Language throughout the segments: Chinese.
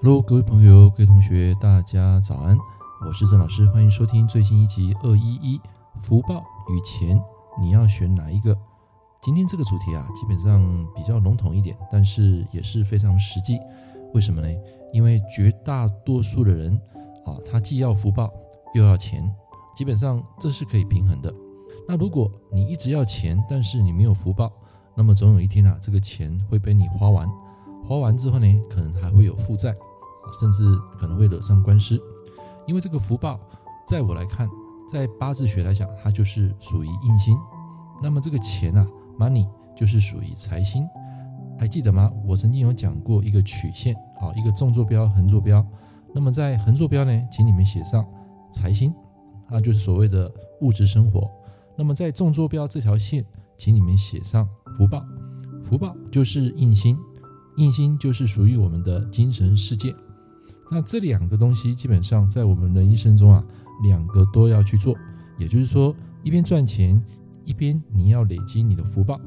喽各位朋友、各位同学，大家早安！我是郑老师，欢迎收听最新一集二一一福报与钱，你要选哪一个？今天这个主题啊，基本上比较笼统一点，但是也是非常实际。为什么呢？因为绝大多数的人啊，他既要福报又要钱，基本上这是可以平衡的。那如果你一直要钱，但是你没有福报，那么总有一天啊，这个钱会被你花完，花完之后呢，可能还会有负债。甚至可能会惹上官司，因为这个福报，在我来看，在八字学来讲，它就是属于印星。那么这个钱啊，money 就是属于财星，还记得吗？我曾经有讲过一个曲线，好，一个纵坐标、横坐标。那么在横坐标呢，请你们写上财星，它就是所谓的物质生活。那么在纵坐标这条线，请你们写上福报，福报就是印星，印星就是属于我们的精神世界。那这两个东西基本上在我们人一生中啊，两个都要去做，也就是说，一边赚钱，一边你要累积你的福报，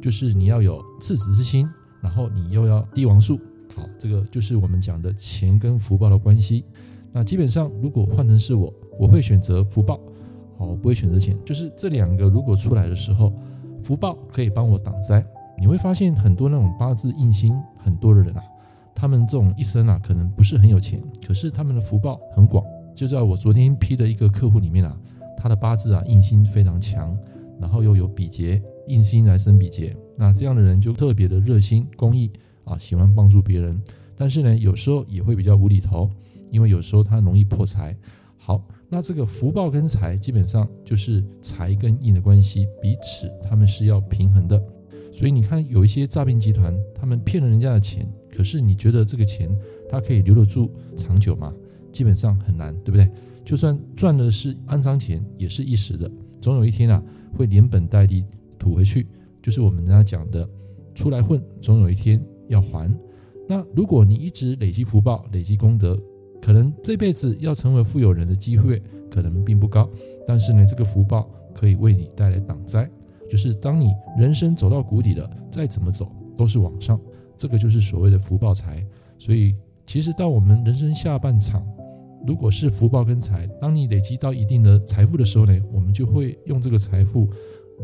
就是你要有赤子之心，然后你又要帝王术，好，这个就是我们讲的钱跟福报的关系。那基本上如果换成是我，我会选择福报，好，我不会选择钱。就是这两个如果出来的时候，福报可以帮我挡灾。你会发现很多那种八字印星很多的人啊。他们这种一生啊，可能不是很有钱，可是他们的福报很广。就在我昨天批的一个客户里面啊，他的八字啊印星非常强，然后又有比劫，印星来生比劫，那这样的人就特别的热心公益啊，喜欢帮助别人。但是呢，有时候也会比较无厘头，因为有时候他容易破财。好，那这个福报跟财基本上就是财跟印的关系，彼此他们是要平衡的。所以你看，有一些诈骗集团，他们骗了人家的钱。可是你觉得这个钱它可以留得住长久吗？基本上很难，对不对？就算赚的是肮脏钱，也是一时的，总有一天啊会连本带利吐回去。就是我们人家讲的，出来混，总有一天要还。那如果你一直累积福报、累积功德，可能这辈子要成为富有人的机会可能并不高。但是呢，这个福报可以为你带来挡灾，就是当你人生走到谷底了，再怎么走都是往上。这个就是所谓的福报财，所以其实到我们人生下半场，如果是福报跟财，当你累积到一定的财富的时候呢，我们就会用这个财富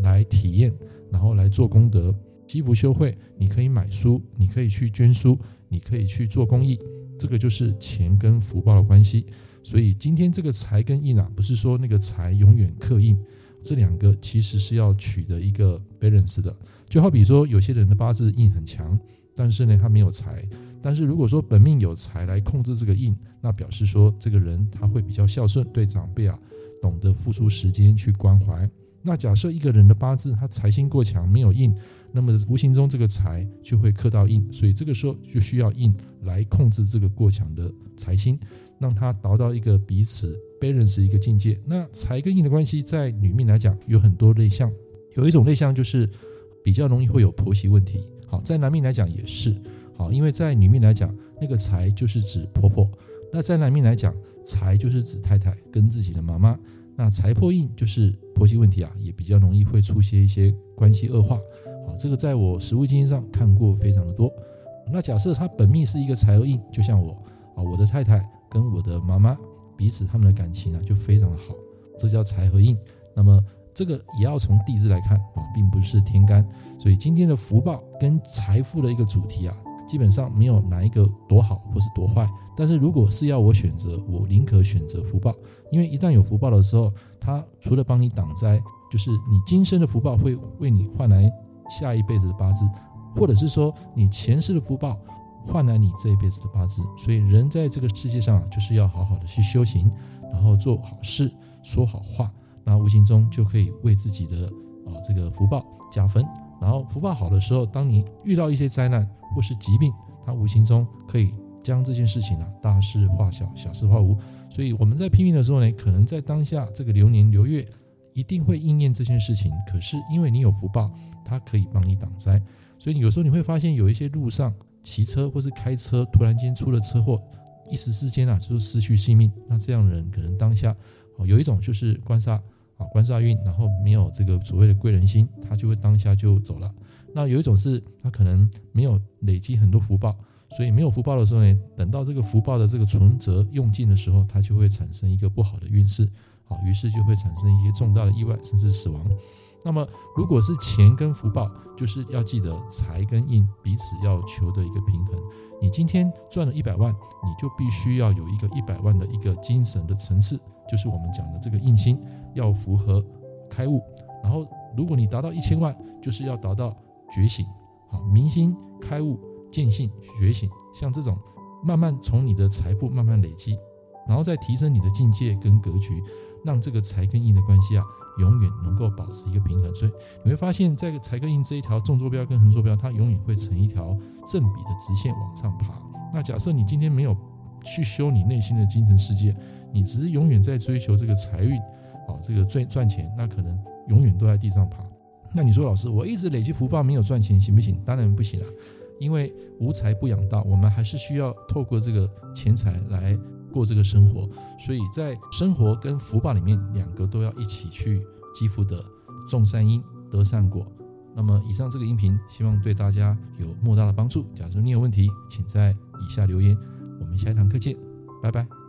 来体验，然后来做功德，积福修慧。你可以买书，你可以去捐书，你可以去做公益，这个就是钱跟福报的关系。所以今天这个财跟印啊，不是说那个财永远克印，这两个其实是要取得一个 balance 的。就好比说有些人的八字印很强。但是呢，他没有财。但是如果说本命有财来控制这个印，那表示说这个人他会比较孝顺，对长辈啊懂得付出时间去关怀。那假设一个人的八字他财星过强，没有印，那么无形中这个财就会克到印，所以这个时候就需要印来控制这个过强的财星，让他达到一个彼此 balance 一个境界。那财跟印的关系，在女命来讲有很多类象，有一种类象就是比较容易会有婆媳问题。好，在男命来讲也是好，因为在女命来讲，那个财就是指婆婆；那在男命来讲，财就是指太太跟自己的妈妈。那财破印就是婆媳问题啊，也比较容易会出现一些关系恶化。好，这个在我实务经验上看过非常的多。那假设他本命是一个财和印，就像我啊，我的太太跟我的妈妈彼此他们的感情呢就非常的好，这叫财和印。那么。这个也要从地支来看啊，并不是天干，所以今天的福报跟财富的一个主题啊，基本上没有哪一个多好或是多坏。但是如果是要我选择，我宁可选择福报，因为一旦有福报的时候，它除了帮你挡灾，就是你今生的福报会为你换来下一辈子的八字，或者是说你前世的福报换来你这一辈子的八字。所以人在这个世界上啊就是要好好的去修行，然后做好事，说好话。那无形中就可以为自己的啊这个福报加分。然后福报好的时候，当你遇到一些灾难或是疾病，它无形中可以将这件事情啊大事化小，小事化无。所以我们在拼命的时候呢，可能在当下这个流年流月一定会应验这件事情。可是因为你有福报，它可以帮你挡灾。所以有时候你会发现有一些路上骑车或是开车突然间出了车祸，一时之间啊就是失去性命。那这样的人可能当下有一种就是官杀。啊，官杀运，然后没有这个所谓的贵人心，他就会当下就走了。那有一种是他可能没有累积很多福报，所以没有福报的时候呢，等到这个福报的这个存折用尽的时候，他就会产生一个不好的运势，啊，于是就会产生一些重大的意外，甚至死亡。那么，如果是钱跟福报，就是要记得财跟印彼此要求的一个平衡。你今天赚了一百万，你就必须要有一个一百万的一个精神的层次，就是我们讲的这个印心要符合开悟。然后，如果你达到一千万，就是要达到觉醒，好，明心开悟、见性觉醒，像这种慢慢从你的财富慢慢累积，然后再提升你的境界跟格局，让这个财跟印的关系啊。永远能够保持一个平衡，所以你会发现，在财跟印这一条纵坐标跟横坐标，它永远会成一条正比的直线往上爬。那假设你今天没有去修你内心的精神世界，你只是永远在追求这个财运，啊，这个赚赚钱，那可能永远都在地上爬。那你说，老师，我一直累积福报没有赚钱，行不行？当然不行啊，因为无财不养道，我们还是需要透过这个钱财来。过这个生活，所以在生活跟福报里面，两个都要一起去积福德，种善因得善果。那么以上这个音频，希望对大家有莫大的帮助。假如你有问题，请在以下留言。我们下一堂课见，拜拜。